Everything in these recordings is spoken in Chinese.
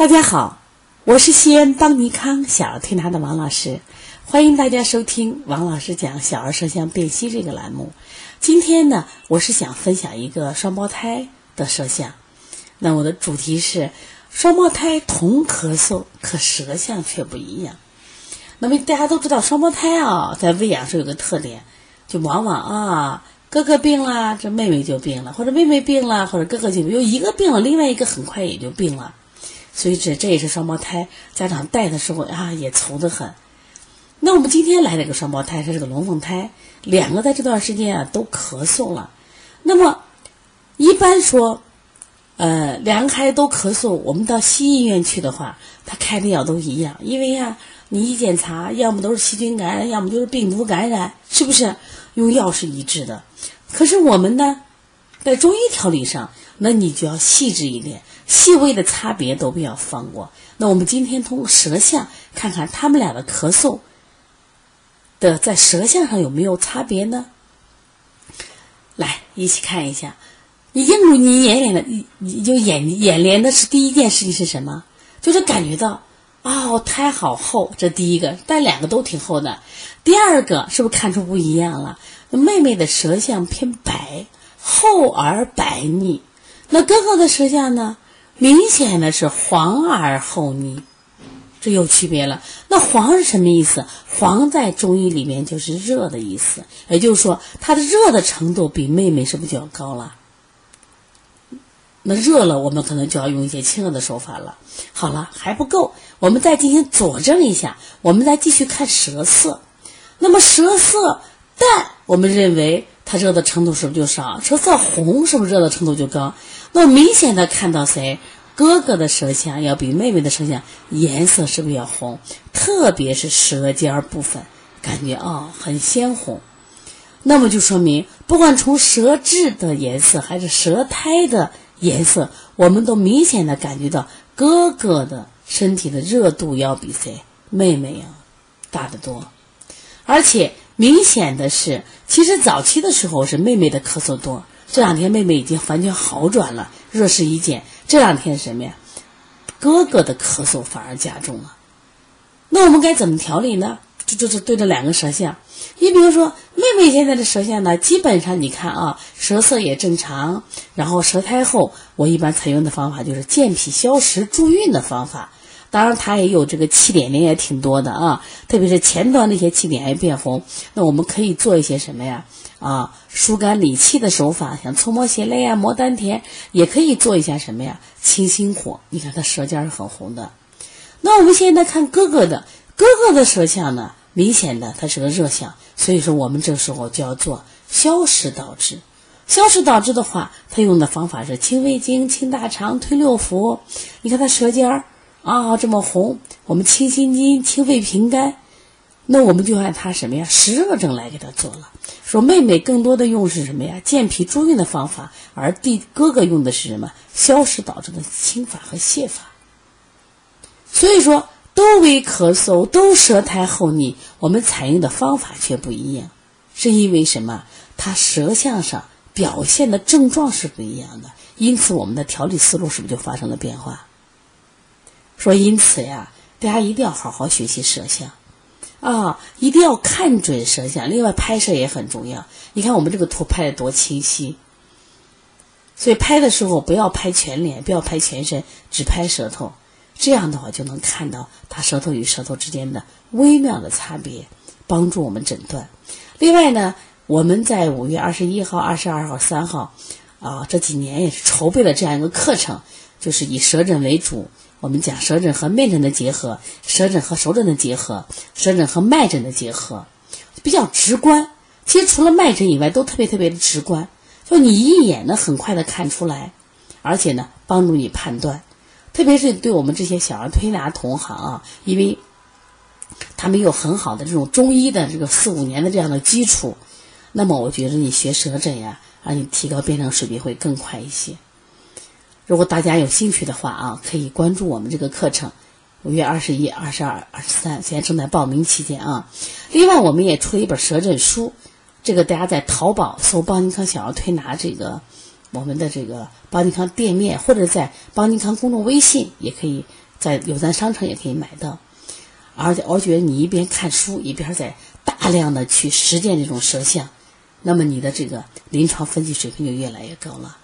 大家好，我是西安邦尼康小儿推拿的王老师，欢迎大家收听王老师讲小儿舌象辨析这个栏目。今天呢，我是想分享一个双胞胎的舌象。那我的主题是双胞胎同咳嗽，可舌象却不一样。那么大家都知道，双胞胎啊，在喂养时有个特点，就往往啊，哥哥病了，这妹妹就病了，或者妹妹病了，或者哥哥就有一个病了，另外一个很快也就病了。所以这这也是双胞胎家长带的时候啊，也愁得很。那我们今天来了个双胞胎，它是个龙凤胎，两个在这段时间啊都咳嗽了。那么一般说，呃，两个孩子都咳嗽，我们到西医院去的话，他开的药都一样，因为呀，你一检查，要么都是细菌感染，要么就是病毒感染，是不是？用药是一致的。可是我们呢，在中医调理上，那你就要细致一点。细微的差别都不要放过。那我们今天通过舌象看看他们俩的咳嗽的在舌象上有没有差别呢？来，一起看一下。你映入你眼帘的，你你就眼眼帘的是第一件事情是什么？就是感觉到哦，胎好厚，这第一个，但两个都挺厚的。第二个是不是看出不一样了？妹妹的舌象偏白，厚而白腻。那哥哥的舌象呢？明显的是黄而厚腻，这有区别了。那黄是什么意思？黄在中医里面就是热的意思，也就是说它的热的程度比妹妹是不是就要高了？那热了，我们可能就要用一些清热的手法了。好了，还不够，我们再进行佐证一下。我们再继续看舌色，那么舌色淡，我们认为它热的程度是不是就少？舌色红是不是热的程度就高？那明显的看到谁，哥哥的舌象要比妹妹的舌象颜色是不是要红？特别是舌尖部分，感觉啊很鲜红。那么就说明，不管从舌质的颜色还是舌苔的颜色，我们都明显的感觉到哥哥的身体的热度要比谁妹妹要大得多。而且明显的是，其实早期的时候是妹妹的咳嗽多。这两天妹妹已经完全好转了，热势一减。这两天什么呀？哥哥的咳嗽反而加重了。那我们该怎么调理呢？就就是对着两个舌象。你比如说，妹妹现在的舌象呢，基本上你看啊，舌色也正常，然后舌苔厚。我一般采用的方法就是健脾消食助运的方法。当然，它也有这个气点点也挺多的啊，特别是前端那些气点还变红。那我们可以做一些什么呀？啊，疏肝理气的手法，像搓摩胁肋啊、摩丹田，也可以做一下什么呀？清心火。你看他舌尖是很红的。那我们现在看哥哥的，哥哥的舌象呢，明显的它是个热象，所以说我们这时候就要做消食导滞。消食导滞的话，他用的方法是清胃经、清大肠、推六腑。你看他舌尖儿。啊，这么红，我们清心经、清肺平肝，那我们就按他什么呀？湿热症来给他做了。说妹妹更多的用是什么呀？健脾助运的方法，而弟哥哥用的是什么？消食导致的清法和泻法。所以说，都为咳嗽，都舌苔厚腻，我们采用的方法却不一样，是因为什么？他舌象上表现的症状是不一样的，因此我们的调理思路是不是就发生了变化？说因此呀，大家一定要好好学习舌象，啊，一定要看准舌象。另外拍摄也很重要。你看我们这个图拍的多清晰，所以拍的时候不要拍全脸，不要拍全身，只拍舌头。这样的话就能看到他舌头与舌头之间的微妙的差别，帮助我们诊断。另外呢，我们在五月二十一号、二十二号、三号，啊，这几年也是筹备了这样一个课程，就是以舌诊为主。我们讲舌诊和面诊的结合，舌诊和手诊的结合，舌诊和脉诊的结合，比较直观。其实除了脉诊以外，都特别特别的直观，就你一眼能很快的看出来，而且呢帮助你判断。特别是对我们这些小儿推拿同行啊，因为他们有很好的这种中医的这个四五年的这样的基础，那么我觉得你学舌诊呀，让你提高辩证水平会更快一些。如果大家有兴趣的话啊，可以关注我们这个课程，五月二十一、二十二、二十三，现在正在报名期间啊。另外，我们也出了一本舌诊书，这个大家在淘宝搜“邦尼康小儿推拿”这个我们的这个邦尼康店面，或者在邦尼康公众微信也可以在有咱商城也可以买到。而且我觉得你一边看书一边在大量的去实践这种舌象，那么你的这个临床分析水平就越来越高了。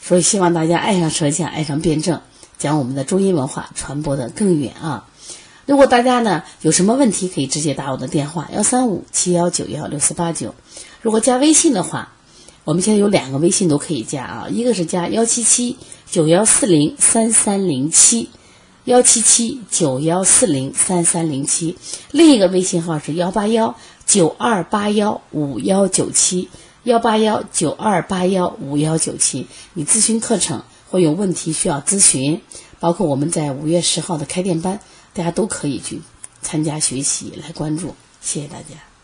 所以希望大家爱上舌象，爱上辩证，将我们的中医文化传播的更远啊！如果大家呢有什么问题，可以直接打我的电话幺三五七幺九幺六四八九。如果加微信的话，我们现在有两个微信都可以加啊，一个是加幺七七九幺四零三三零七，幺七七九幺四零三三零七，另一个微信号是幺八幺九二八幺五幺九七，幺八幺九二八幺五幺九七。你咨询课程或有问题需要咨询，包括我们在五月十号的开店班。大家都可以去参加学习，来关注，谢谢大家。